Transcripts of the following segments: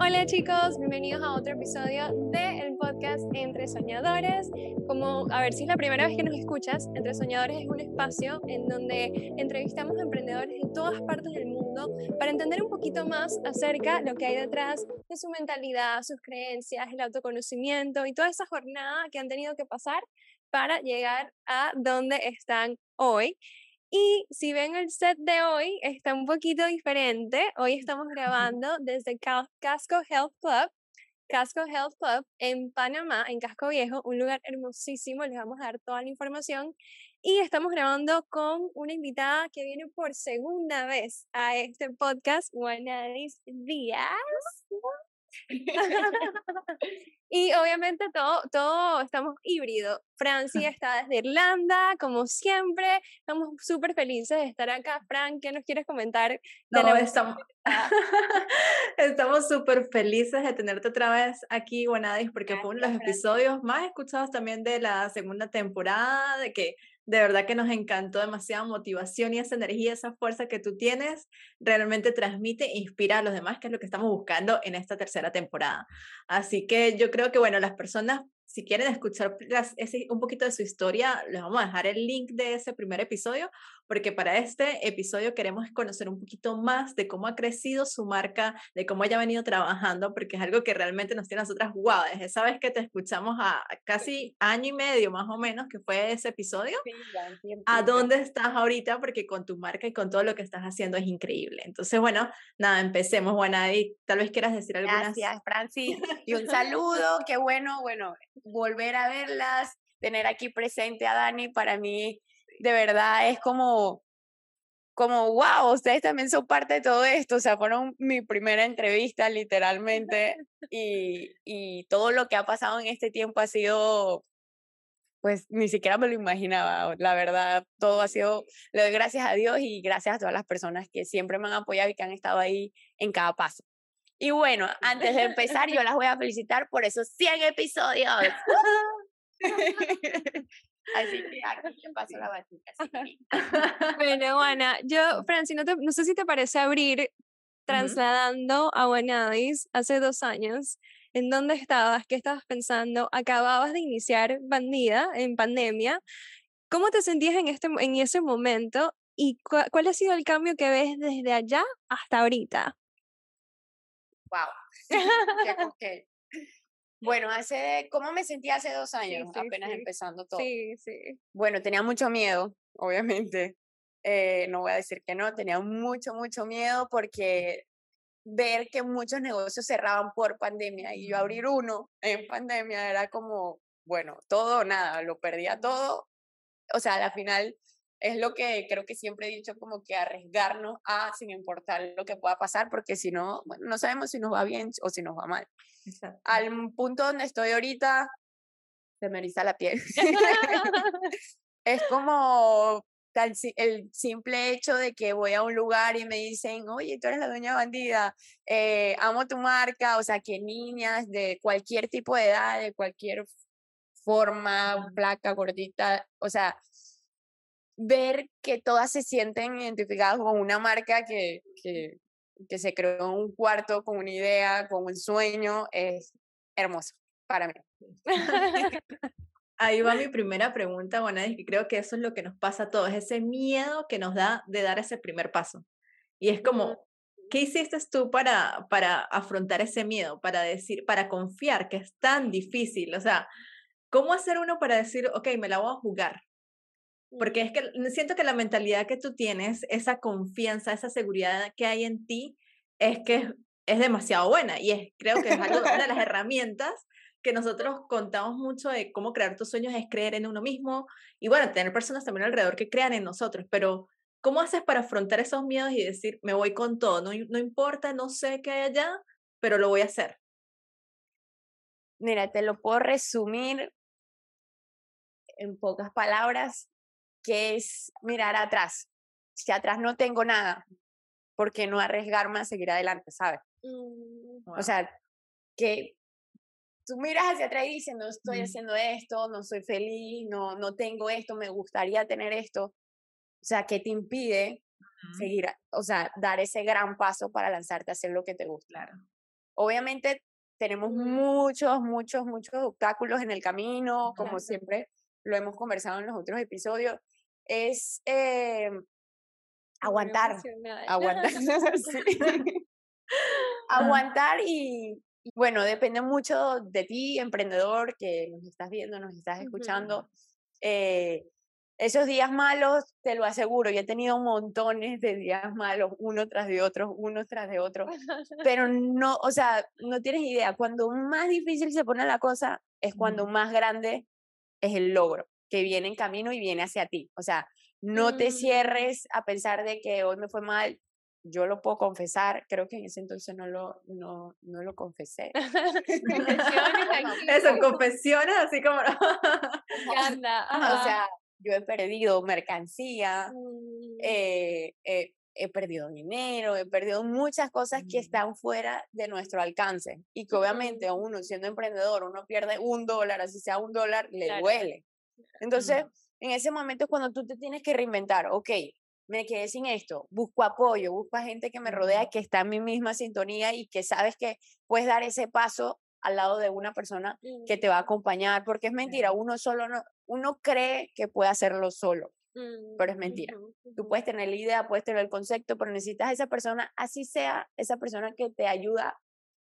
Hola chicos, bienvenidos a otro episodio del podcast Entre Soñadores. Como, a ver si es la primera vez que nos escuchas, Entre Soñadores es un espacio en donde entrevistamos a emprendedores de todas partes del mundo para entender un poquito más acerca de lo que hay detrás de su mentalidad, sus creencias, el autoconocimiento y toda esa jornada que han tenido que pasar para llegar a donde están hoy. Y si ven el set de hoy, está un poquito diferente. Hoy estamos grabando desde Casco Health Club, Casco Health Club en Panamá, en Casco Viejo, un lugar hermosísimo. Les vamos a dar toda la información. Y estamos grabando con una invitada que viene por segunda vez a este podcast, Juanadis Díaz. y obviamente todo, todo estamos híbrido. Francia está desde Irlanda, como siempre. Estamos súper felices de estar acá. Fran, ¿qué nos quieres comentar? De no, estamos estamos súper felices de tenerte otra vez aquí, Guanadis, porque fue uno de los episodios más escuchados también de la segunda temporada, de que de verdad que nos encantó demasiada motivación y esa energía, esa fuerza que tú tienes, realmente transmite e inspira a los demás, que es lo que estamos buscando en esta tercera temporada. Así que yo creo que, bueno, las personas si quieren escuchar ese, un poquito de su historia, les vamos a dejar el link de ese primer episodio, porque para este episodio queremos conocer un poquito más de cómo ha crecido su marca, de cómo ella ha venido trabajando, porque es algo que realmente nos tiene a nosotras guau, desde esa vez que te escuchamos a, casi año y medio más o menos, que fue ese episodio, a dónde estás ahorita, porque con tu marca y con todo lo que estás haciendo es increíble. Entonces, bueno, nada, empecemos, Juana, y tal vez quieras decir algo Gracias, Francis, y un saludo, qué bueno, bueno, volver a verlas, tener aquí presente a Dani, para mí de verdad es como, como, wow, ustedes también son parte de todo esto, o sea, fueron mi primera entrevista literalmente y, y todo lo que ha pasado en este tiempo ha sido, pues ni siquiera me lo imaginaba, la verdad, todo ha sido, le doy gracias a Dios y gracias a todas las personas que siempre me han apoyado y que han estado ahí en cada paso. Y bueno, antes de empezar, yo las voy a felicitar por esos 100 episodios. Así que aquí te paso la batuta. bueno, Ana, yo, Franci, no, no, sé si te parece abrir trasladando a Wanadis hace dos años. ¿En dónde estabas? ¿Qué estabas pensando? Acababas de iniciar Bandida en pandemia. ¿Cómo te sentías en, este, en ese momento? ¿Y cuál ha sido el cambio que ves desde allá hasta ahorita? wow. okay. Bueno, hace, ¿cómo me sentí hace dos años? apenas empezando todo. Sí, sí. Bueno, tenía mucho miedo, obviamente. Eh, no voy a decir que no, tenía mucho, mucho miedo porque ver que muchos negocios cerraban por pandemia y yo abrir uno en pandemia era como, bueno, todo o nada, lo perdía todo. O sea, al final es lo que creo que siempre he dicho, como que arriesgarnos a sin importar lo que pueda pasar, porque si no, bueno, no sabemos si nos va bien o si nos va mal. Al punto donde estoy ahorita, se me eriza la piel. es como el simple hecho de que voy a un lugar y me dicen, oye, tú eres la dueña bandida, eh, amo tu marca, o sea, que niñas de cualquier tipo de edad, de cualquier forma, placa, gordita, o sea, ver que todas se sienten identificadas con una marca que, que, que se creó en un cuarto con una idea, con un sueño, es hermoso para mí. Ahí va mi primera pregunta, bueno, es que creo que eso es lo que nos pasa a todos, ese miedo que nos da de dar ese primer paso. Y es como, ¿qué hiciste tú para, para afrontar ese miedo, para decir, para confiar que es tan difícil? O sea, ¿cómo hacer uno para decir, ok, me la voy a jugar? Porque es que siento que la mentalidad que tú tienes, esa confianza, esa seguridad que hay en ti, es que es, demasiado buena y es, creo que es algo, una de las herramientas que nosotros contamos mucho de cómo crear tus sueños es creer en uno mismo y bueno, tener personas también alrededor que crean en nosotros, pero ¿cómo haces para afrontar esos miedos y decir, me voy con todo, no, no importa, no sé qué hay allá, pero lo voy a hacer? Mira, te lo puedo resumir en pocas palabras que es mirar atrás. Si atrás no tengo nada, ¿por qué no arriesgarme a seguir adelante, sabes? Mm, o sea, que tú miras hacia atrás y dices, no estoy haciendo esto, no soy feliz, no, no tengo esto, me gustaría tener esto. O sea, ¿qué te impide seguir, o sea, dar ese gran paso para lanzarte a hacer lo que te gusta? Claro. obviamente tenemos muchos, muchos, muchos obstáculos en el camino, como siempre lo hemos conversado en los otros episodios, es eh, aguantar, aguantar, aguantar y, bueno, depende mucho de ti, emprendedor, que nos estás viendo, nos estás escuchando. eh, esos días malos, te lo aseguro, yo he tenido montones de días malos, uno tras de otro, uno tras de otro, pero no, o sea, no tienes idea, cuando más difícil se pone la cosa es cuando más grande es el logro que viene en camino y viene hacia ti. O sea, no te mm. cierres a pensar de que hoy me fue mal. Yo lo puedo confesar, creo que en ese entonces no lo, no, no lo confesé. Eso, confesiones así como... o sea, yo he perdido mercancía, mm. eh, eh, he perdido dinero, he perdido muchas cosas que mm. están fuera de nuestro alcance y que obviamente a uno siendo emprendedor, uno pierde un dólar, así sea un dólar, le duele. Entonces, en ese momento es cuando tú te tienes que reinventar, ok, me quedé sin esto, busco apoyo, busco a gente que me rodea, que está en mi misma sintonía y que sabes que puedes dar ese paso al lado de una persona que te va a acompañar, porque es mentira, uno solo no, uno cree que puede hacerlo solo, pero es mentira. Tú puedes tener la idea, puedes tener el concepto, pero necesitas a esa persona, así sea esa persona que te ayuda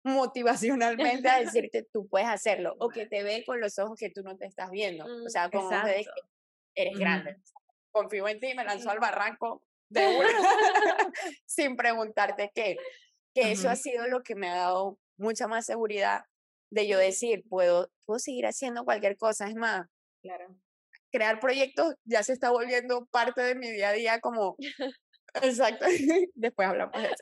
motivacionalmente a decirte tú puedes hacerlo o que te ve con los ojos que tú no te estás viendo. O sea, como que eres grande. Confío en ti, me lanzó al barranco de una sin preguntarte qué. Que eso ha sido lo que me ha dado mucha más seguridad de yo decir, puedo, puedo seguir haciendo cualquier cosa. Es más, claro. crear proyectos ya se está volviendo parte de mi día a día como... Exacto. Después hablamos de eso.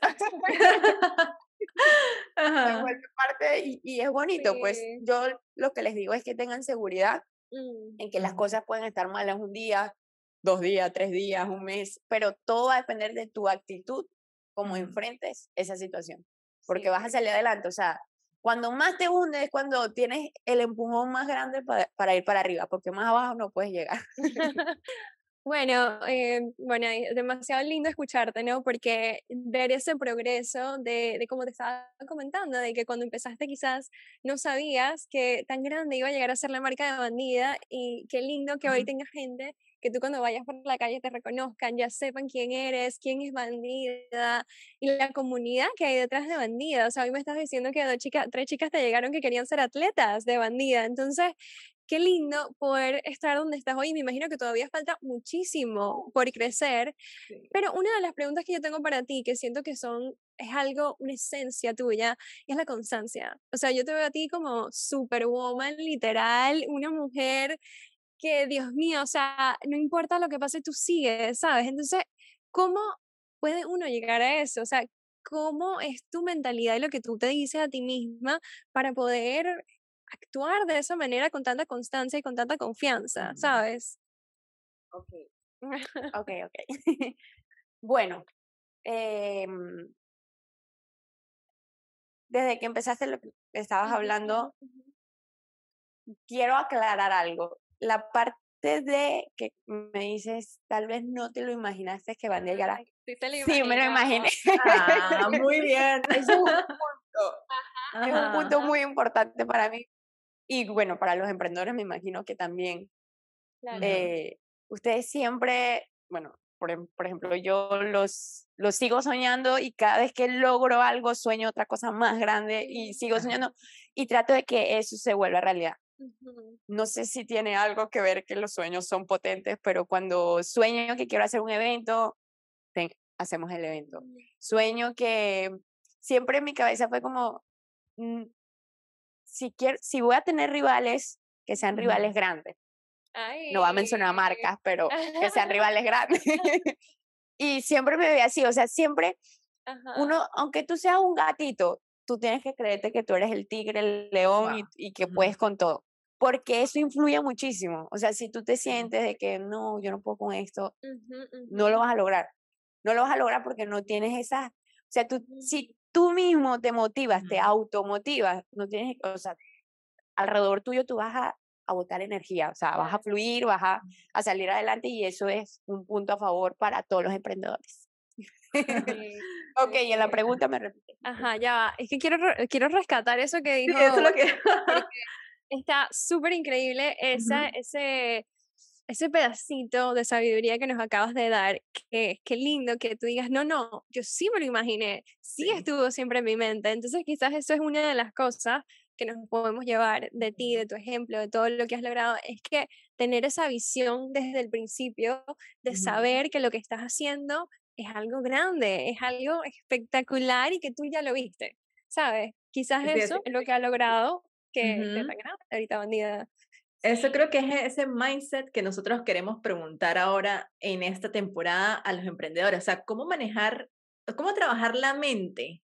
Parte y, y, es bonito, pues yo lo que les digo es que tengan seguridad mm. en que las cosas pueden estar malas un día, dos días, tres días, un mes, pero todo va a depender de tu actitud, como enfrentes esa situación, porque vas a salir adelante, o sea, cuando más te hundes es cuando tienes el empujón más grande para, para ir para arriba, porque más abajo no puedes llegar. Bueno, eh, bueno, es demasiado lindo escucharte, ¿no? Porque ver ese progreso de, de como te estaba comentando, de que cuando empezaste quizás no sabías que tan grande iba a llegar a ser la marca de bandida y qué lindo que hoy tenga gente que tú cuando vayas por la calle te reconozcan, ya sepan quién eres, quién es bandida y la comunidad que hay detrás de bandida. O sea, hoy me estás diciendo que dos chicas, tres chicas te llegaron que querían ser atletas de bandida. Entonces, qué lindo poder estar donde estás hoy. Me imagino que todavía falta muchísimo por crecer. Pero una de las preguntas que yo tengo para ti, que siento que son, es algo, una esencia tuya, es la constancia. O sea, yo te veo a ti como superwoman, literal, una mujer que, Dios mío, o sea, no importa lo que pase, tú sigues, ¿sabes? Entonces, ¿cómo puede uno llegar a eso? O sea, ¿cómo es tu mentalidad y lo que tú te dices a ti misma para poder actuar de esa manera con tanta constancia y con tanta confianza, ¿sabes? Ok, ok, ok. bueno, em desde que empezaste lo que estabas hablando, quiero aclarar algo. La parte de que me dices, tal vez no te lo imaginaste que van. Sí, me sí, me lo imaginé. Ah, muy bien. Es un punto, es un punto muy importante para mí y bueno, para los emprendedores me imagino que también. Eh, ustedes siempre, bueno, por, em, por, ejemplo, yo los, los sigo soñando y cada vez que logro algo sueño otra cosa más grande y sigo soñando y trato de que eso se vuelva realidad. No sé si tiene algo que ver que los sueños son potentes, pero cuando sueño que quiero hacer un evento, hacemos el evento. Sueño que siempre en mi cabeza fue como, mm, si, quiero, si voy a tener rivales, que sean rivales grandes. No va a mencionar marcas, pero que sean rivales grandes. y siempre me veía así, o sea, siempre uno, aunque tú seas un gatito, tú tienes que creerte que tú eres el tigre, el león y, que puedes con todo. Porque eso influye muchísimo. O sea, si tú te sientes de que no, yo no puedo con esto, no lo vas a lograr. No lo vas a lograr porque no tienes esa, o sea, tú, si tú mismo te motivas, te automotivas, no tienes, o sea, alrededor tuyo tú vas a, a botar energía, o sea, vas a fluir, vas a, a, salir adelante y eso es un punto a favor para todos los emprendedores. ok, y en la pregunta me repite. Ajá, ya va. Es que quiero, quiero rescatar eso que dijo. Sí, eso es lo que... está súper increíble esa, ese, ese pedacito de sabiduría que nos acabas de dar, que qué lindo que tú digas, no, no, yo sí me lo imaginé, sí, estuvo siempre en mi mente. Entonces quizás eso es una de las cosas que nos podemos llevar de ti, de tu ejemplo, de todo lo que has logrado, es que tener esa visión desde el principio de saber que lo que estás haciendo es algo grande, es algo espectacular y que tú ya lo viste, ¿sabes? Quizás eso es lo que ha logrado que te tan grande ahorita bandida. Eso creo que es ese mindset que nosotros queremos preguntar ahora en esta temporada a los emprendedores, o sea, cómo manejar, cómo trabajar la mente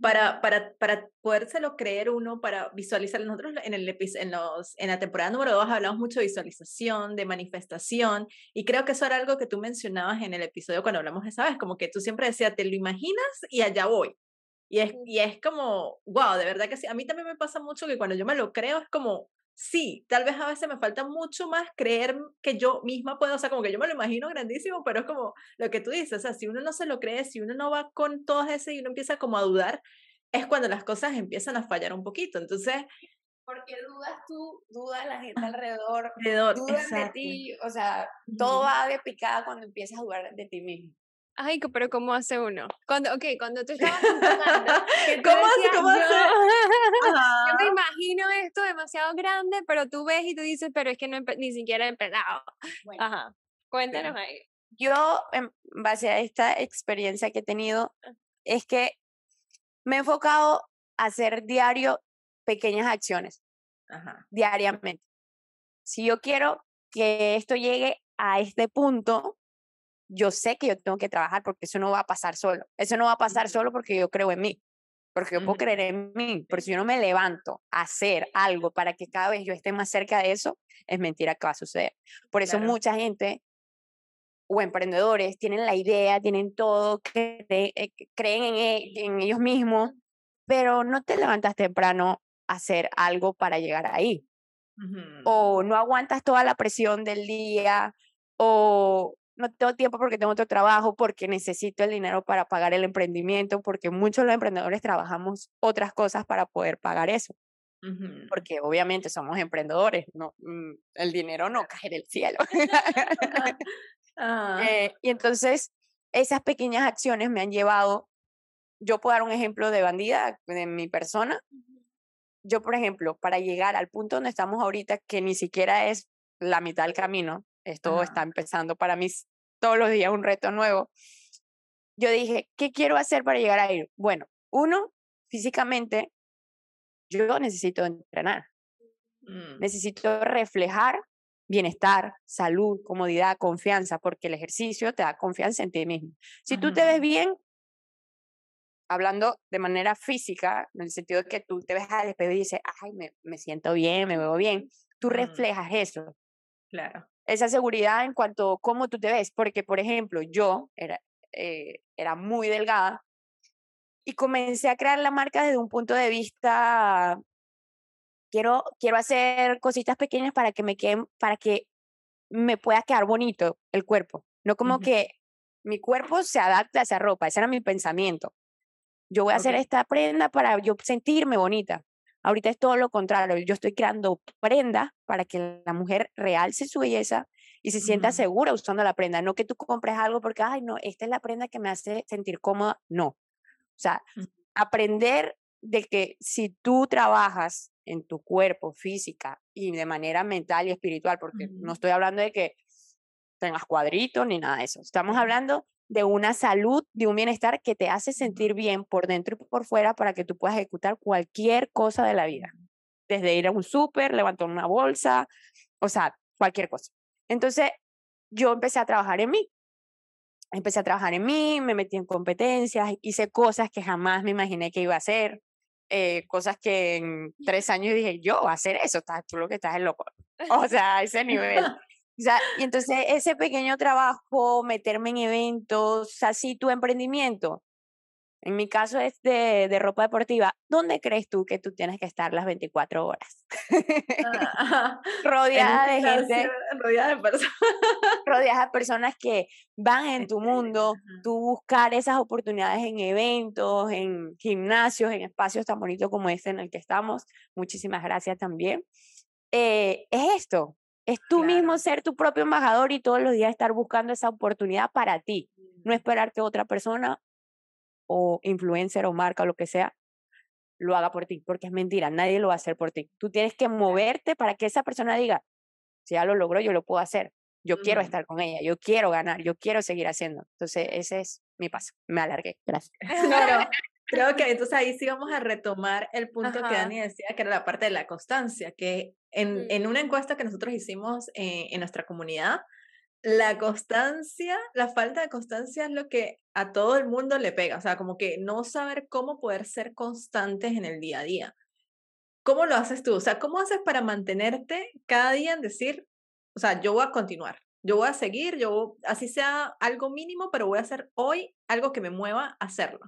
para, para, para podérselo creer uno, para visualizar. Nosotros en, el, en, los, en la temporada número dos hablamos mucho de visualización, de manifestación, y creo que eso era algo que tú mencionabas en el episodio cuando hablamos de esa vez, como que tú siempre decías, te lo imaginas y allá voy. Y es, y es como, wow, de verdad que sí. A mí también me pasa mucho que cuando yo me lo creo es como, sí, tal vez a veces me falta mucho más creer que yo misma puedo, o sea, como que yo me lo imagino grandísimo, pero es como lo que tú dices, o sea, si uno no se lo cree, si uno no va con todo ese y uno empieza como a dudar, es cuando las cosas empiezan a fallar un poquito. Entonces... Porque dudas tú, duda la gente alrededor, alrededor de ti, o sea, todo va de picada cuando empiezas a dudar de ti mismo. Ay, pero ¿cómo hace uno? Cuando, ok, cuando tú estabas ¿Cómo hace? ¿Cómo hace? Yo me imagino esto demasiado grande, pero tú ves y tú dices, pero es que no ni siquiera he empezado. Ajá, cuéntanos ahí. Yo, en base a esta experiencia que he tenido, ah. es que me he enfocado a hacer diario pequeñas acciones, Ajá. diariamente. Si yo quiero que esto llegue a este punto, yo sé que yo tengo que trabajar porque eso no va a pasar solo. Eso no va a pasar solo porque yo creo en mí, porque yo puedo creer en mí, pero si yo no me levanto a hacer algo para que cada vez yo esté más cerca de eso, es mentira que va a suceder. Por eso mucha gente o emprendedores tienen la idea, tienen todo, eh, creen en, e, en ellos mismos, pero no te levantas temprano a hacer algo para llegar ahí. O no aguantas toda la presión del día, o no tengo tiempo porque tengo otro trabajo, porque necesito el dinero para pagar el emprendimiento, porque muchos de los emprendedores trabajamos otras cosas para poder pagar eso. Porque obviamente somos emprendedores, no, mm, el dinero no cae del cielo. Ah. Eh, y entonces, esas pequeñas acciones me han llevado, yo puedo dar un ejemplo de bandida, de mi persona. Yo, por ejemplo, para llegar al punto donde estamos ahorita, que ni siquiera es la mitad del camino, esto está empezando para mí todos los días un reto nuevo. Yo dije, ¿qué quiero hacer para llegar a ir? Bueno, uno, físicamente, yo necesito entrenar. Mm. Necesito reflejar bienestar, salud, comodidad, confianza, porque el ejercicio te da confianza en ti mismo. Si tú te ves bien, hablando de manera física, en el sentido de que tú te ves al espejo y dices, ay, me, me siento bien, me veo bien, tú mm. reflejas eso. Claro esa seguridad en cuanto a cómo tú te ves, porque por ejemplo yo era, eh, era muy delgada y comencé a crear la marca desde un punto de vista, quiero, quiero hacer cositas pequeñas para que me queden, para que me pueda quedar bonito el cuerpo, no como que mi cuerpo se adapte a esa ropa, ese era mi pensamiento. Yo voy a hacer esta prenda para yo sentirme bonita. Ahorita es todo lo contrario, yo estoy creando prendas para que la mujer realce su belleza y se sienta segura usando la prenda, no que tú compres algo porque, ay, no, esta es la prenda que me hace sentir cómoda, no. O sea, mm. aprender de que si tú trabajas en tu cuerpo física y de manera mental y espiritual, porque no estoy hablando de que tengas cuadritos ni nada de eso, estamos hablando de una salud, de un bienestar que te hace sentir bien por dentro y por fuera para que tú puedas ejecutar cualquier cosa de la vida. Desde ir a un súper, levantar una bolsa, o sea, cualquier cosa. Entonces, yo empecé a trabajar en mí. Empecé a trabajar en mí, me metí en competencias, hice cosas que jamás me imaginé que iba a hacer, eh, cosas que en tres años dije, yo a hacer eso, tú lo que estás es loco. O sea, a ese nivel. Y entonces ese pequeño trabajo, meterme en eventos, así tu emprendimiento, En mi caso es de, de, ropa deportiva. ¿Dónde crees tú que tú tienes que estar las 24 horas? Ah, rodeada de gente. Rodeada de personas. rodeada de personas que van en tu mundo. Tú buscar esas oportunidades en eventos, en gimnasios, en espacios tan bonitos como este en el que estamos. Muchísimas gracias también. Eh, es esto. Es tú mismo ser tu propio embajador y todos los días estar buscando esa oportunidad para ti. No esperar que otra persona o influencer o marca o lo que sea lo haga por ti, porque es mentira, nadie lo va a hacer por ti. Tú tienes que moverte para que esa persona diga, si ya lo logró, yo lo puedo hacer. Yo quiero estar con ella, yo quiero ganar, yo quiero seguir haciendo. Entonces, ese es mi paso. Me alargué. Gracias. Claro. Creo que entonces ahí sí vamos a retomar el punto que Dani decía, que era la parte de la constancia, que en, en una encuesta que nosotros hicimos eh, en nuestra comunidad, la constancia, la falta de constancia es lo que a todo el mundo le pega, o sea, como que no saber cómo poder ser constantes en el día a día. ¿Cómo lo haces tú? O sea, ¿cómo haces para mantenerte cada día en decir, o sea, yo voy a continuar, yo voy a seguir, yo, así sea algo mínimo, pero voy a hacer hoy algo que me mueva a hacerlo?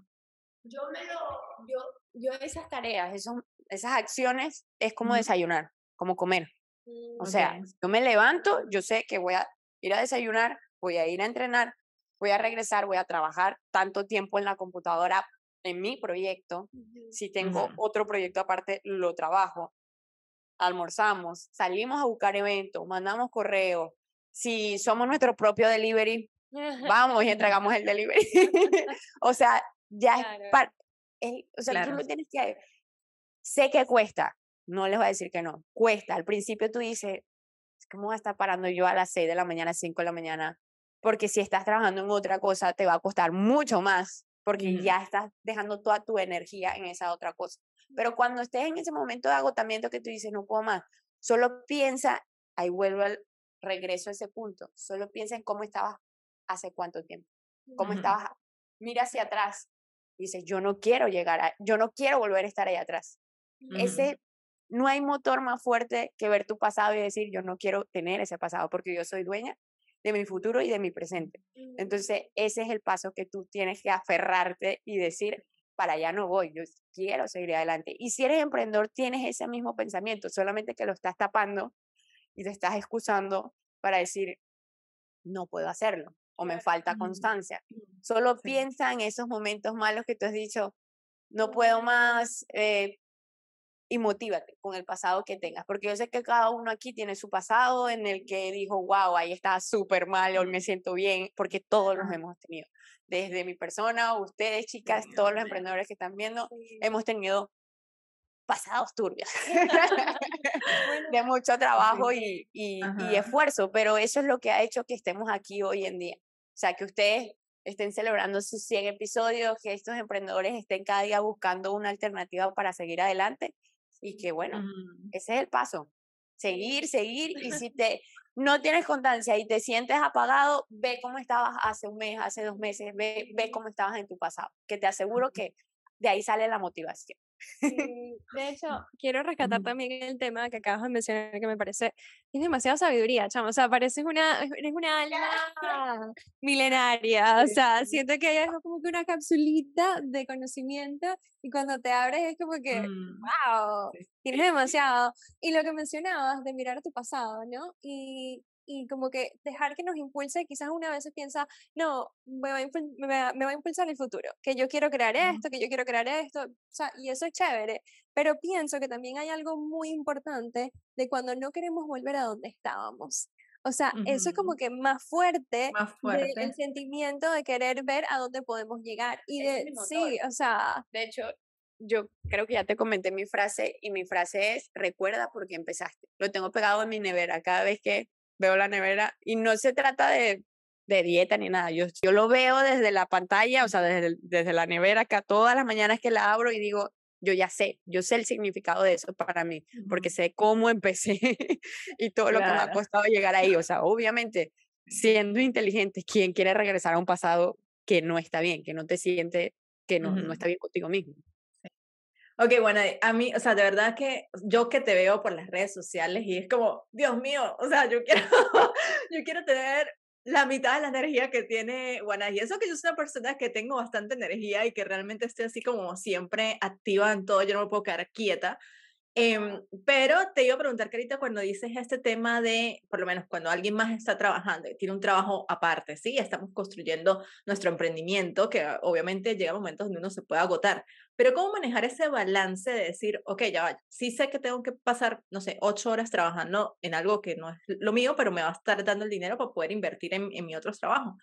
Yo me lo, yo, yo esas tareas, esos, esas acciones, es como desayunar, como comer. O sea, yo me levanto, yo sé que voy a ir a desayunar, voy a ir a entrenar, voy a regresar, voy a trabajar tanto tiempo en la computadora en mi proyecto. Si tengo otro proyecto aparte, lo trabajo. Almorzamos, salimos a buscar eventos, mandamos correos. Si somos nuestro propio delivery, vamos y entregamos el delivery. o sea, ya es parte. o sea, tú lo tienes que. Sé que cuesta, no les voy a decir que no, cuesta. Al principio tú dices, ¿cómo voy a estar parando yo a las 6 de la mañana, 5 de la mañana? Porque si estás trabajando en otra cosa, te va a costar mucho más, porque ya estás dejando toda tu energía en esa otra cosa. Pero cuando estés en ese momento de agotamiento que tú dices, no puedo más, solo piensa, ahí vuelvo al regreso a ese punto, solo piensa en cómo estabas hace cuánto tiempo, cómo estabas, mira hacia atrás, dices, yo no quiero llegar a, yo no quiero volver a estar ahí atrás. Ese no hay motor más fuerte que ver tu pasado y decir, yo no quiero tener ese pasado porque yo soy dueña de mi futuro y de mi presente. Mm. Entonces, ese es el paso que tú tienes que aferrarte y decir, para allá no voy, yo quiero seguir adelante. Y si eres emprendedor, tienes ese mismo pensamiento, solamente que lo estás tapando y te estás excusando para decir, no puedo hacerlo o me falta constancia. Solo piensa en esos momentos malos que tú has dicho, no puedo más, eh, y motívate con el pasado que tengas, porque yo sé que cada uno aquí tiene su pasado en el que dijo, wow, ahí está súper mal, hoy me siento bien, porque todos los hemos tenido. Desde mi persona, ustedes chicas, todos los emprendedores que están viendo, hemos tenido pasados turbios, de mucho trabajo y, y, y, esfuerzo, pero eso es lo que ha hecho que estemos aquí hoy en día. O sea, que ustedes estén celebrando sus 100 episodios, que estos emprendedores estén cada día buscando una alternativa para seguir adelante y que bueno, ese es el paso. Seguir, seguir y si te no tienes constancia y te sientes apagado, ve cómo estabas hace un mes, hace dos meses, ve, ve cómo estabas en tu pasado, que te aseguro que de ahí sale la motivación. de hecho, quiero rescatar también el tema que acabas de mencionar, que me parece, es demasiada sabiduría, chamo, o sea, pareces una, eres una alma milenaria, o sea, siento que es como que una capsulita de conocimiento y cuando te abres es como que, wow, mm. tienes demasiado. Y lo que mencionabas de mirar tu pasado, ¿no? Y, y como que dejar que nos impulse, quizás una vez se piensa, no, me va, a me, va, me va, a impulsar el futuro, que yo quiero crear esto, que yo quiero crear esto, o sea, y eso es chévere, pero pienso que también hay algo muy importante de cuando no queremos volver a donde estábamos. O sea, eso es como que más fuerte, más fuerte. el sentimiento de querer ver a dónde podemos llegar. Y de, sí, o sea. De hecho, yo creo que ya te comenté mi frase y mi frase es, recuerda por qué empezaste. Lo tengo pegado en mi nevera cada vez que veo la nevera y no se trata de, de dieta ni nada. Yo, yo lo veo desde la pantalla, o sea, desde, desde la nevera acá todas las mañanas que la abro y digo, yo ya sé, yo sé el significado de eso para mí, porque sé cómo empecé y todo lo que me ha costado llegar ahí. O sea, obviamente, siendo inteligente, ¿quién quiere regresar a un pasado que no está bien, que no te siente, que no, no está bien contigo mismo? Ok, bueno, a mí, o sea, de verdad que yo que te veo por las redes sociales y es como, Dios mío, o sea, yo quiero, yo quiero tener la mitad de la energía que tiene Juana. Y eso que yo soy una persona que tengo bastante energía y que realmente estoy así como siempre activa en todo, yo no me puedo quedar quieta. Em, pero te iba a preguntar, Carita, cuando dices este tema de, por lo menos cuando alguien más está trabajando y tiene un trabajo aparte, sí, estamos construyendo nuestro emprendimiento, que obviamente llega momentos donde uno se puede agotar, pero ¿cómo manejar ese balance de decir, ok, ya va, sí sé que tengo que pasar, no sé, ocho horas trabajando en algo que no es lo mío, pero me va a estar dando el dinero para poder invertir en, en mi otro trabajo?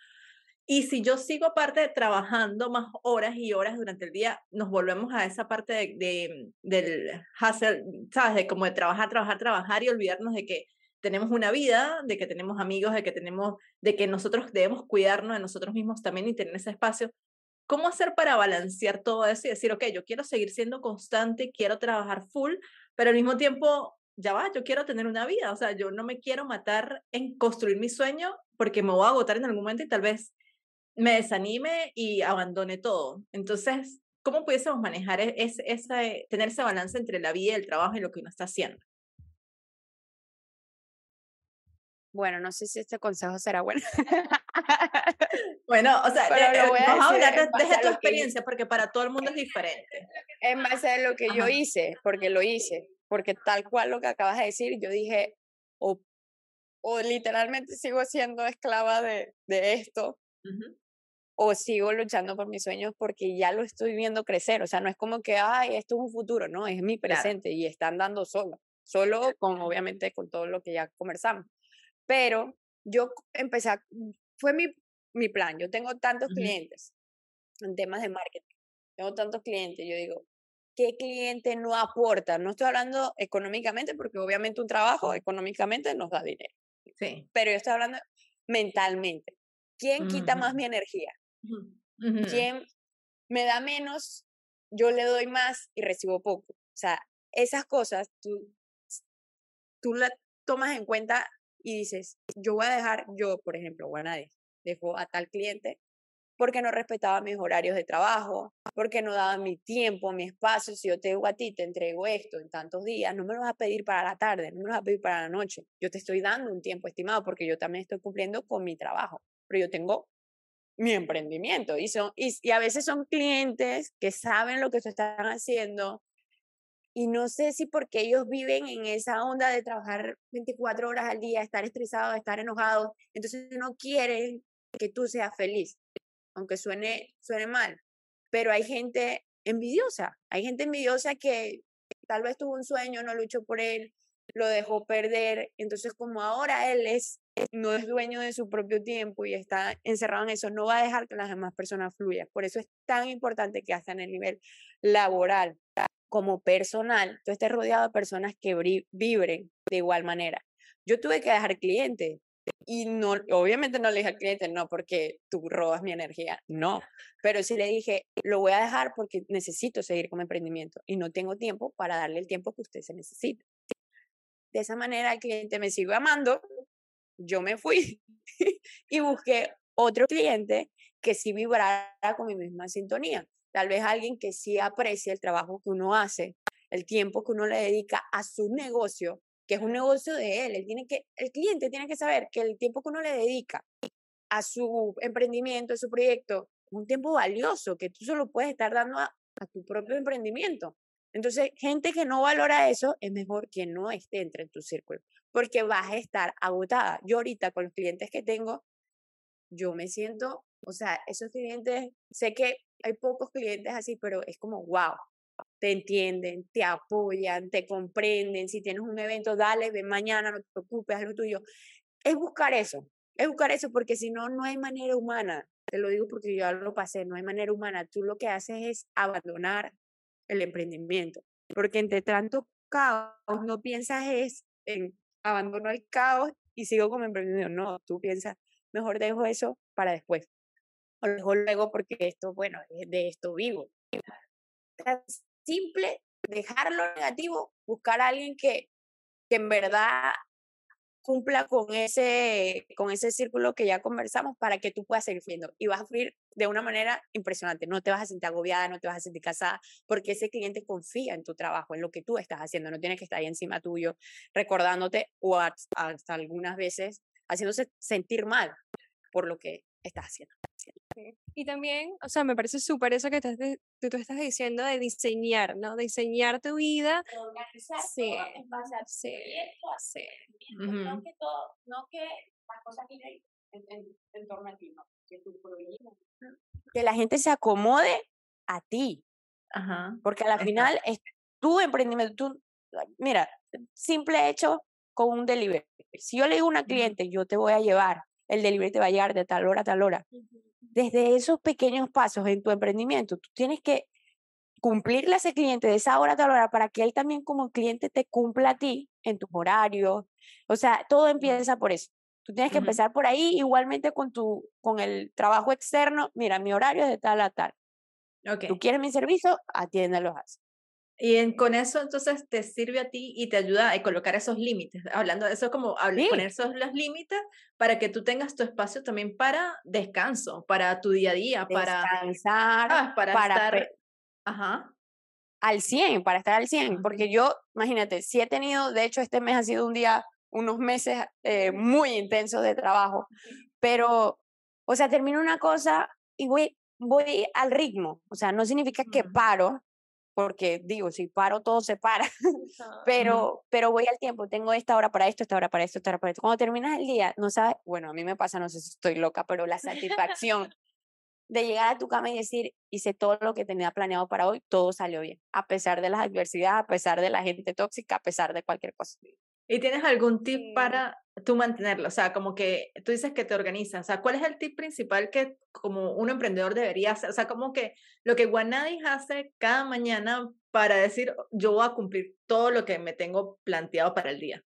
Y si yo sigo aparte trabajando más horas y horas durante el día, nos volvemos a esa parte de, del hustle, ¿sabes? De como de trabajar, trabajar, trabajar y olvidarnos de que tenemos una vida, de que tenemos amigos, de que tenemos, de que nosotros debemos cuidarnos de nosotros mismos también y tener ese espacio. ¿Cómo hacer para balancear todo eso y decir, ok, yo quiero seguir siendo constante, quiero trabajar full, pero al mismo tiempo, ya va, yo quiero tener una vida, o sea, yo no me quiero matar en construir mi sueño porque me voy a agotar en algún momento y tal vez me desanime y abandone todo. Entonces, ¿cómo pudiésemos manejar e-, ese, ese, tener ese balance entre la vida, el trabajo y lo que uno está haciendo? Bueno, no sé si este consejo será bueno. bueno, o sea, vamos a hablar de, tu experiencia porque para todo el mundo es diferente. En base a lo que yo hice, porque lo hice, porque tal cual lo que acabas de decir, yo dije, o, o literalmente sigo siendo esclava de, de esto, o sigo luchando por mis sueños porque ya lo estoy viendo crecer. O sea, no es como que, ay, esto es un futuro, no, es mi presente y está andando solo, solo con, obviamente, con todo lo que ya conversamos. Pero yo empecé, a, fue mi, mi plan, yo tengo tantos clientes en temas de marketing, tengo tantos clientes, yo digo, ¿qué cliente no aporta? No estoy hablando económicamente, porque obviamente un trabajo económicamente nos da dinero. Sí. Pero yo estoy hablando mentalmente. ¿Quién quita más mi energía? Me da menos, yo le doy más y recibo poco. O sea, esas cosas tú, tú las tomas en cuenta y dices, yo voy a dejar, yo, por ejemplo, a nadie, dejo a tal cliente porque no respetaba mis horarios de trabajo, porque no daba mi tiempo, mi espacio. Si yo te digo a ti, te entrego esto en tantos días, no me lo vas a pedir para la tarde, no me lo vas a pedir para la noche. Yo te estoy dando un tiempo estimado porque yo también estoy cumpliendo con mi trabajo, pero yo tengo mi emprendimiento. Y, son, y, a veces son clientes que saben lo que se están haciendo y no sé si porque ellos viven en esa onda de trabajar 24 horas al día, estar estresados, estar enojados, entonces no quieren que tú seas feliz, aunque suene, suene mal. Pero hay gente envidiosa, hay gente envidiosa que tal vez tuvo un sueño, no luchó por él, lo dejó perder, entonces como ahora él es no es dueño de su propio tiempo y está encerrado en eso, no va a dejar que las demás personas fluyan. Por eso es tan importante que hasta en el nivel laboral como personal, tú estés rodeado de personas que vibren de igual manera. Yo tuve que dejar clientes y no, obviamente no le dije al cliente, no, porque tú robas mi energía, no, pero sí le dije, lo voy a dejar porque necesito seguir con mi emprendimiento y no tengo tiempo para darle el tiempo que usted se necesita. De esa manera el cliente me sigue amando yo me fui y busqué otro cliente que sí vibrara con mi misma sintonía. Tal vez alguien que sí aprecie el trabajo que uno hace, el tiempo que uno le dedica a su negocio, que es un negocio de él. él tiene que, el cliente tiene que saber que el tiempo que uno le dedica a su emprendimiento, a su proyecto, es un tiempo valioso que tú solo puedes estar dando a, tu propio emprendimiento. Entonces, gente que no valora eso, es mejor que no esté entre tu círculo porque vas a estar agotada. Yo ahorita con los clientes que tengo, yo me siento, o sea, esos clientes, sé que hay pocos clientes así, pero es como, wow, te entienden, te apoyan, te comprenden. Si tienes un evento, dale, ven mañana, no te preocupes, haz lo tuyo. Es buscar eso, es buscar eso, porque si no, no hay manera humana. Te lo digo porque yo lo pasé, no hay manera humana. Tú lo que haces es abandonar el emprendimiento, porque entre tanto caos no piensas es en abandono el caos y sigo como emprendedor. No, tú piensas, mejor dejo eso para después. O lo dejo luego porque esto, bueno, de esto vivo. simple, dejarlo negativo, buscar a alguien que, que en verdad cumpla con ese, con ese círculo que ya conversamos para que tú puedas seguir fluyendo. Y vas a fluir de una manera impresionante. No te vas a sentir agobiada, no te vas a sentir casada, porque ese cliente confía en tu trabajo, en lo que tú estás haciendo. No tienes que estar ahí encima tuyo, recordándote o hasta algunas veces haciéndose sentir mal. por lo que estás haciendo. Y también, o sea, me parece súper eso que, estás de- que tú estás diciendo de diseñar, ¿no? Diseñar tu vida. organizar Sí, todo en base a tu sí, proyecto, a no que todo, no que las cosas giren en, en, en torno a ti, no, que tu proyecto. Que la gente se acomode a ti, Ajá. porque a la Exacto. final es tu emprendimiento. Tú, mira, simple hecho con un delivery. Si yo le digo a una cliente, yo te voy a llevar, el delivery te va a llegar de tal hora a tal hora. Desde esos pequeños pasos en tu emprendimiento, tú tienes que cumplirle a ese cliente de esa hora a tal hora para que él también como cliente te cumpla a ti en tus horarios. O sea, todo empieza por eso. Tú tienes que empezar por ahí, igualmente con tu, con el trabajo externo. Mira, mi horario es de tal a tal. Tú quieres mi servicio, atiéndelos así. Y en- con eso entonces te sirve a ti y te ayuda a colocar esos límites. Hablando de eso, como habl- Sí. poner esos los límites para que tú tengas tu espacio también para descanso, para tu día a día, para, Descansar, ¿sabes? para, para estar. Ajá. al 100, para estar al 100, Ok. porque yo, imagínate, si he tenido, de hecho este mes ha sido un día, unos meses eh, muy intensos de trabajo, pero, o sea, termino una cosa y voy, voy al ritmo, o sea, no significa que paro, porque digo, si paro todo se para, pero, pero voy al tiempo, tengo esta hora para esto, esta hora para esto, esta hora para esto. Cuando terminas el día, no sabes, bueno, a mí me pasa, no sé si estoy loca, pero la satisfacción de llegar a tu cama y decir, hice todo lo que tenía planeado para hoy, todo salió bien, a pesar de las adversidades, a pesar de la gente tóxica, a pesar de cualquier cosa. ¿Y tienes algún tip para tú mantenerlo? O sea, como que tú dices que te organizas. O sea, ¿cuál es el tip principal que como un emprendedor debería hacer? O sea, como que lo que Guanadis hace cada mañana para decir, yo voy a cumplir todo lo que me tengo planteado para el día.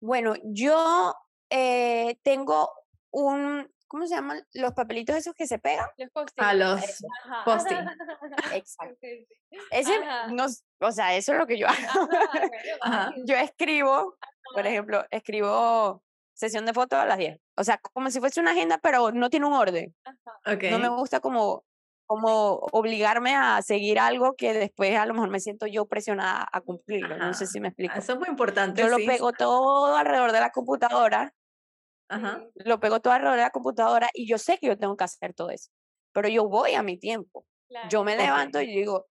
Bueno, yo eh, tengo un, ¿cómo se llaman? Los papelitos esos que se pegan. Los A postings. los posting. Exacto. Ese, no, o sea, eso es lo que yo hago. Ajá, bueno, Ajá. Yo escribo, por ejemplo, escribo sesión de fotos a las 10. O sea, como si fuese una agenda, pero no tiene un orden. ajá. Ok. No me gusta como, como obligarme a seguir algo que después a lo mejor me siento yo presionada a cumplirlo. No sé si me explico. Eso es muy importante. Yo lo pego todo alrededor de la computadora, Ajá. Sí. lo pego todo alrededor de la computadora y yo sé que yo tengo que hacer todo eso. Pero yo voy a mi tiempo. Yo me levanto y digo,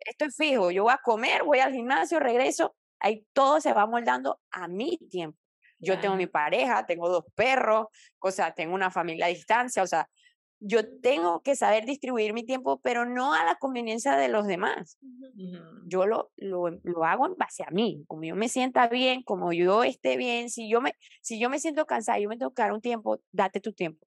esto es fijo, yo voy a comer, voy al gimnasio, regreso, ahí todo se va moldando a mi tiempo. Yo tengo mi pareja, tengo dos perros, o sea, tengo una familia a distancia, o sea, yo tengo que saber distribuir mi tiempo, pero no a la conveniencia de los demás. Ujú. Ujú. Yo lo, lo, lo hago en base a mí, como yo me sienta bien, como yo esté bien, si yo me, si yo me siento cansada, yo me tengo que dar un tiempo, date tu tiempo.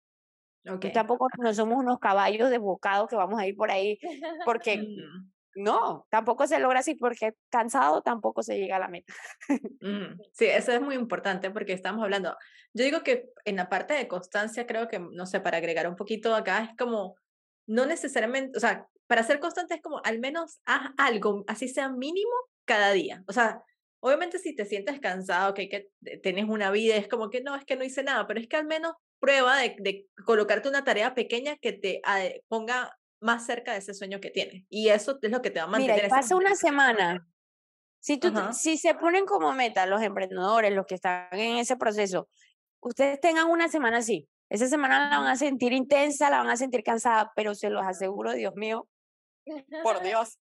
Ok. Tú tampoco no somos unos caballos desbocados que vamos a ir por ahí, porque. no, tampoco se logra así porque cansado tampoco se llega a la meta. Mm, Sí, eso es muy importante porque estamos hablando. Yo digo que en la parte de constancia, creo que, no sé, para agregar un poquito acá, es como, no necesariamente, o sea, para ser constante es como, al menos haz algo, así sea mínimo, cada día. O sea, obviamente si te sientes cansado, que, que te- tienes una vida, es como que no, es que no hice nada, pero es que al menos prueba de, de colocarte una tarea pequeña que te ade- ponga más cerca de ese sueño que tienes. Y eso es lo que te va a mantener. Mira, pasa una semana. Si, tú, Ajá. si se ponen como meta los emprendedores, los que están en ese proceso, ustedes tengan una semana así. Esa semana la van a sentir intensa, la van a sentir cansada, pero se los aseguro, Dios mío, por Dios,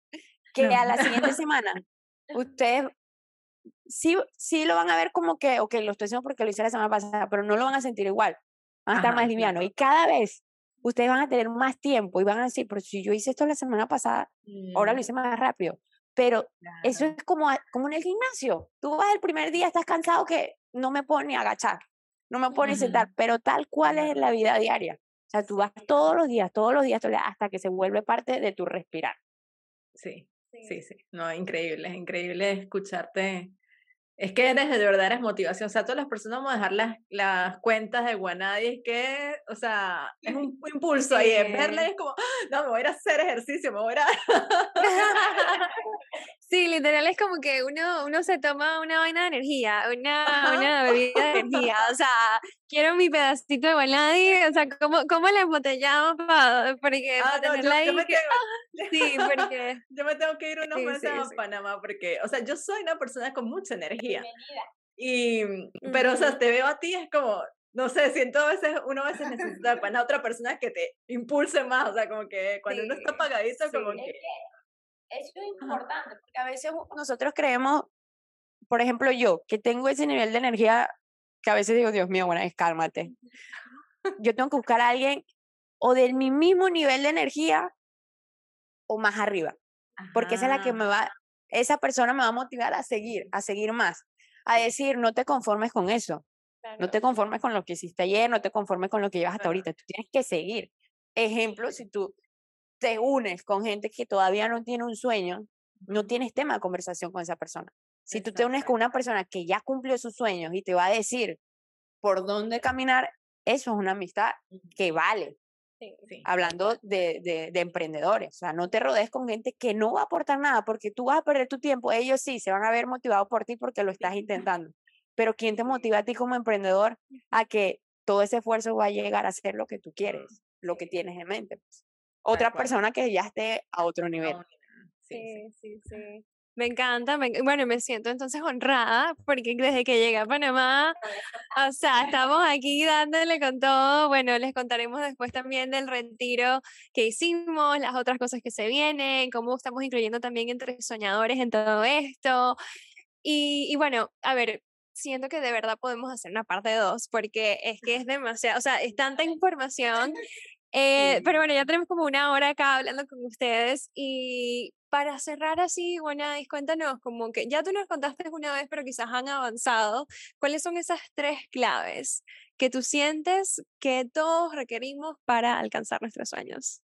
que No. a la siguiente semana ustedes sí, sí lo van a ver como que, ok, lo estoy haciendo porque lo hice la semana pasada, pero no lo van a sentir igual. Van a estar Ajá, más livianos. Y cada vez ustedes van a tener más tiempo y van a decir, pero si yo hice esto la semana pasada, ahora lo Mm, hice más rápido. Pero eso es como, como en el gimnasio. Tú vas el primer día, estás cansado que no me puedo ni agachar, no me puedo ni sentar, pero tal cual es en la vida diaria. O sea, tú vas todos los días, todos los días, hasta que se vuelve parte de tu respirar. Sí, sí, sí. No, increíble, increíble escucharte. Es que eres de verdad eres motivación. O sea, todas las personas vamos a dejar las, las cuentas de Guanadi, es que, o sea, es un impulso ahí. Es verla y Sí. es como, "Ah, no, me voy a ir a hacer ejercicio, me voy a ir a. Sí, literal es como que uno, uno se toma una vaina de energía, una, una bebida de energía. O sea, quiero mi pedacito de Guanadi, o sea, ¿cómo, cómo la embotellamos para, porque, Ah, para no, yo, tenerla yo ahí? me que- tengo, Sí, porque yo me tengo que ir unos Sí, meses sí, a sí. Panamá porque, o sea, yo soy una persona con mucha energía. Bienvenida. Y, pero, o sea, te veo a ti, es como, no sé, siento a veces, uno a veces necesita a otra persona que te impulse más, o sea, como que cuando uno está apagadito, como que... Eso es importante, porque a veces nosotros creemos, por ejemplo, yo, que tengo ese nivel de energía que a veces digo, Dios mío, bueno, cálmate. Yo tengo que buscar a alguien o de mi mismo nivel de energía o más arriba, porque esa es la que me va, esa persona me va a motivar a seguir, a seguir más, a decir, no te conformes con eso, no te conformes con lo que hiciste ayer, no te conformes con lo que llevas hasta ahorita, tú tienes que seguir. Ejemplo, si tú te unes con gente que todavía no tiene un sueño, no tienes tema de conversación con esa persona. Si tú te unes con una persona que ya cumplió sus sueños y te va a decir por dónde caminar, eso es una amistad que vale. Hablando de, de, de, emprendedores, o sea, no te rodees con gente que no va a aportar nada porque tú vas a perder tu tiempo. Ellos sí se van a ver motivados por ti porque lo estás intentando. Pero ¿quién te motiva a ti como emprendedor a que todo ese esfuerzo va a llegar a ser lo que tú quieres, lo que tienes en mente? Pues? Otra persona que ya esté a otro nivel. Sí, sí, sí. Me encanta, bueno, me siento entonces honrada porque desde que llegué a Panamá, o sea, estamos aquí dándole con todo. Bueno, les contaremos después también del retiro que hicimos, las otras cosas que se vienen, cómo estamos incluyendo también entre soñadores en todo esto. Y, y bueno, a ver, siento que de verdad podemos hacer una parte dos porque es que es demasiado, o sea, es tanta información eh, pero bueno, ya tenemos como una hora acá hablando con ustedes y para cerrar así, bueno, cuéntanos, como que ya tú nos contaste una vez, pero quizás han avanzado, ¿cuáles son esas tres claves que tú sientes que todos requerimos para alcanzar nuestros sueños?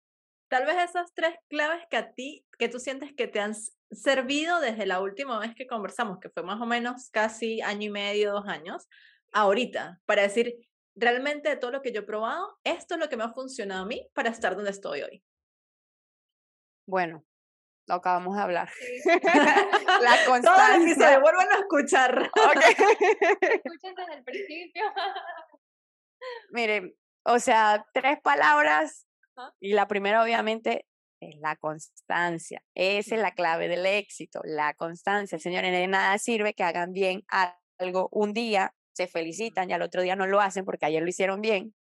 Tal vez esas tres claves que a ti, que tú sientes que te han servido desde la última vez que conversamos, que fue más o menos casi año y medio, dos años, ahorita, para decir, realmente de todo lo que yo he probado, esto es lo que me ha funcionado a mí para estar donde estoy hoy. Bueno, lo acabamos de hablar. la constancia. se vuelvan a escuchar. Escuchen desde el principio. Miren, o sea, tres palabras y la primera obviamente es la constancia. Esa es la clave del éxito, la constancia. Señores, de nada sirve que hagan bien algo un día se felicitan y al otro día no lo hacen porque ayer lo hicieron bien.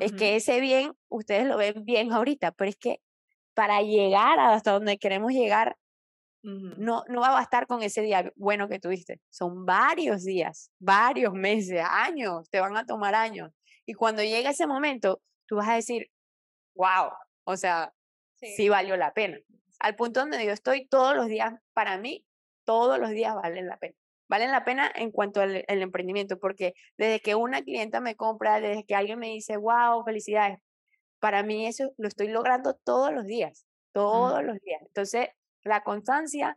Es que ese bien, ustedes lo ven bien ahorita, pero es que para llegar hasta donde queremos llegar, no, no va a bastar con ese día bueno que tuviste. Son varios días, varios meses, años, te van a tomar años. Y cuando llega ese momento, tú vas a decir, wow, o sea, sí valió la pena. Al punto donde yo estoy todos los días, para mí, todos los días valen la pena valen la pena en cuanto al, emprendimiento, porque desde que una clienta me compra, desde que alguien me dice, wow, felicidades, para mí eso lo estoy logrando todos los días, todos los días. Entonces, la constancia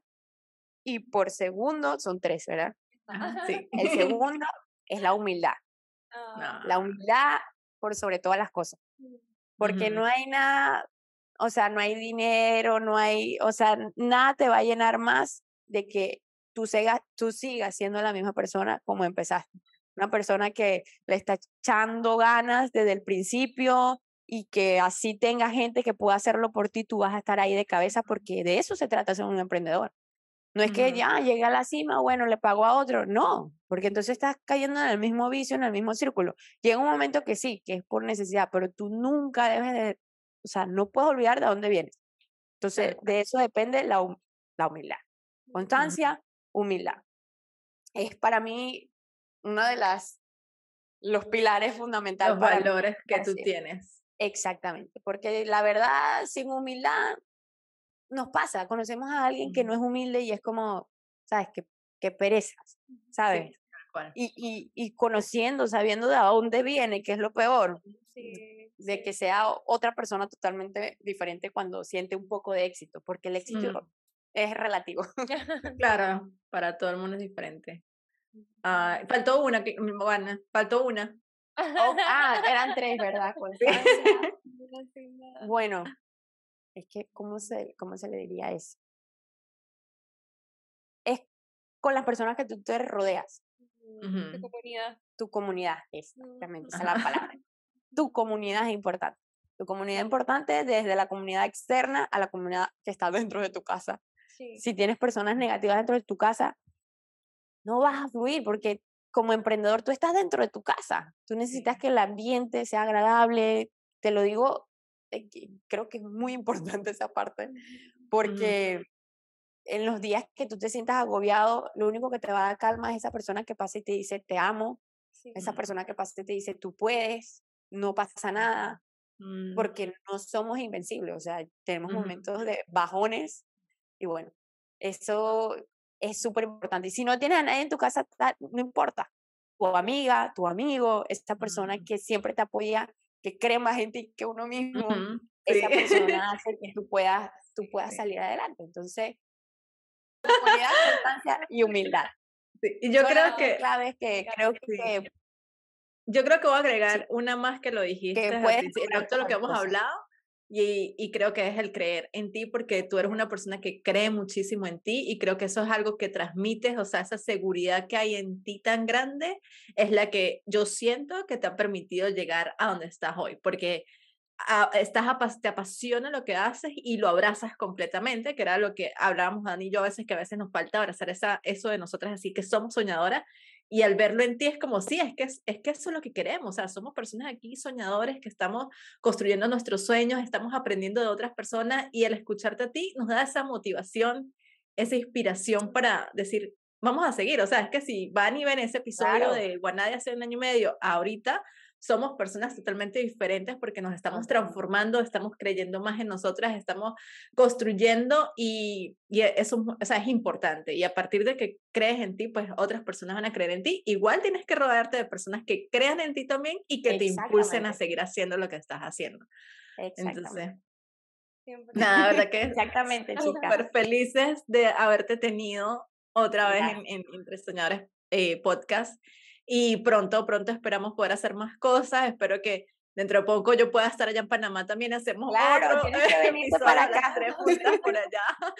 y por segundo son tres, ¿verdad? Sí. El segundo es la humildad. Ah. La humildad por sobre todas las cosas. Porque no hay nada, o sea, no hay dinero, no hay, o sea, nada te va a llenar más de que tú, tú sigas siendo la misma persona como empezaste. Una persona que le está echando ganas desde el principio y que así tenga gente que pueda hacerlo por ti, tú vas a estar ahí de cabeza porque de eso se trata ser un emprendedor. No es que ya llegue a la cima, bueno, le pago a otro. No, porque entonces estás cayendo en el mismo vicio, en el mismo círculo. Llega un momento que sí, que es por necesidad, pero tú nunca debes de, o sea, no puedes olvidar de dónde vienes. Entonces, de eso depende la, la humildad. Constancia, humildad. Es para mí uno de las los pilares fundamentales. Los valores que tú tienes. Exactamente, porque la verdad, sin humildad, nos pasa, conocemos a alguien que no es humilde y es como, ¿sabes? Que, que perezas, ¿sabes? y, y, y, conociendo, sabiendo de dónde viene, que es lo peor, de que sea otra persona totalmente diferente cuando siente un poco de éxito, porque el éxito es relativo. claro, para todo el mundo es diferente. Ah, faltó una, bueno, faltó una. Oh, ah, eran tres, ¿verdad? bueno, es que, ¿cómo se, ¿cómo se le diría eso? Es con las personas que tú te rodeas. Tu comunidad. Tu comunidad, exactamente, esa es la palabra. Tu comunidad es importante. Tu comunidad es importante desde la comunidad externa a la comunidad que está dentro de tu casa. Si tienes personas negativas dentro de tu casa, no vas a fluir porque como emprendedor, tú estás dentro de tu casa. Tú necesitas que el ambiente sea agradable. Te lo digo, eh, creo que es muy importante esa parte, porque en los días que tú te sientas agobiado, lo único que te va a dar calma es esa persona que pasa y te dice, te amo. Esa persona que pasa y te dice, tú puedes, no pasa nada, Mm. porque no somos invencibles. O sea, tenemos momentos de bajones y bueno, eso es súper importante. Y si no tienes a nadie en tu casa, no importa. Tu amiga, tu amigo, esta persona que siempre te apoya, que cree más en ti que uno mismo, esa persona hace que tú puedas, tú puedas salir adelante. Entonces, constancia y humildad. Y yo creo que... Claves que creo que... Yo creo que voy a agregar una más que lo dijiste, que todo lo que hemos hablado, y, creo que es el creer en ti porque tú eres una persona que cree muchísimo en ti y creo que eso es algo que transmites, o sea, esa seguridad que hay en ti tan grande es la que yo siento que te ha permitido llegar a donde estás hoy, porque estás, te apasiona lo que haces y lo abrazas completamente, que era lo que hablábamos Dani y yo a veces, que a veces nos falta abrazar esa, eso de nosotras, así que somos soñadoras y al verlo en ti es como, sí, es que, es, que eso es lo que queremos, o sea, somos personas aquí soñadores que estamos construyendo nuestros sueños, estamos aprendiendo de otras personas y al escucharte a ti nos da esa motivación, esa inspiración para decir, vamos a seguir, o sea, es que si van y ven ese episodio de Guanadi hace un año y medio, ahorita somos personas totalmente diferentes porque nos estamos transformando, estamos creyendo más en nosotras, estamos construyendo y, y, eso o sea, es importante. Y a partir de que crees en ti, pues otras personas van a creer en ti. Igual tienes que rodearte de personas que crean en ti también y que te impulsen a seguir haciendo lo que estás haciendo. Entonces, nada, verdad que Exactamente, súper felices de haberte tenido otra vez en, en, Entre Soñadores eh, podcast y pronto, pronto esperamos poder hacer más cosas. Espero que dentro de poco yo pueda estar allá en Panamá también. Hacemos claro, otro tienes que venirte para acá. tres por allá.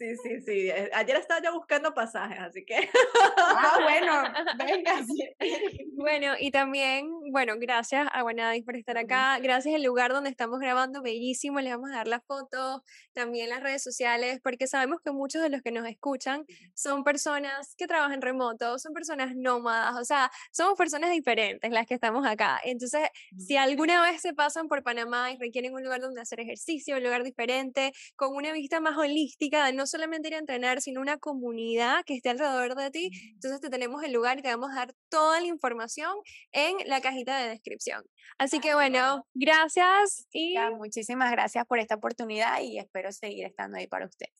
Sí, sí, sí. Eh, ayer estaba ya buscando pasajes, así que. Ah, bueno, venga. Bueno, y también, bueno, gracias a Guanadis por estar acá. Gracias al lugar donde estamos grabando, bellísimo. Les vamos a dar las fotos, también las redes sociales, porque sabemos que muchos de los que nos escuchan son personas que trabajan remoto, son personas nómadas, o sea, somos personas diferentes las que estamos acá. Entonces, si alguna vez se pasan por Panamá y requieren un lugar donde hacer ejercicio, un lugar diferente, con una vista más holística de no solamente ir a entrenar, sino una comunidad que esté alrededor de ti. Entonces te tenemos el lugar y te vamos a dar toda la información en la cajita de descripción. Así que bueno, gracias y muchísimas gracias por esta oportunidad y espero seguir estando ahí para ustedes.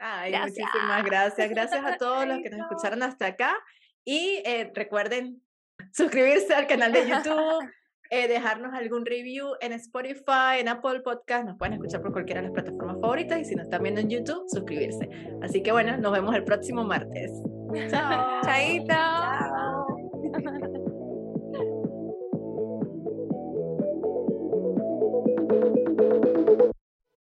Ay, muchísimas gracias. Gracias a todos los que nos escucharon hasta acá y eh, recuerden suscribirse al canal de YouTube. Eh, dejarnos algún review en Spotify, en Apple Podcast, nos pueden escuchar por cualquiera de las plataformas favoritas y si nos están viendo en YouTube, suscribirse. Así que bueno, nos vemos el próximo martes. Chao. Chaito.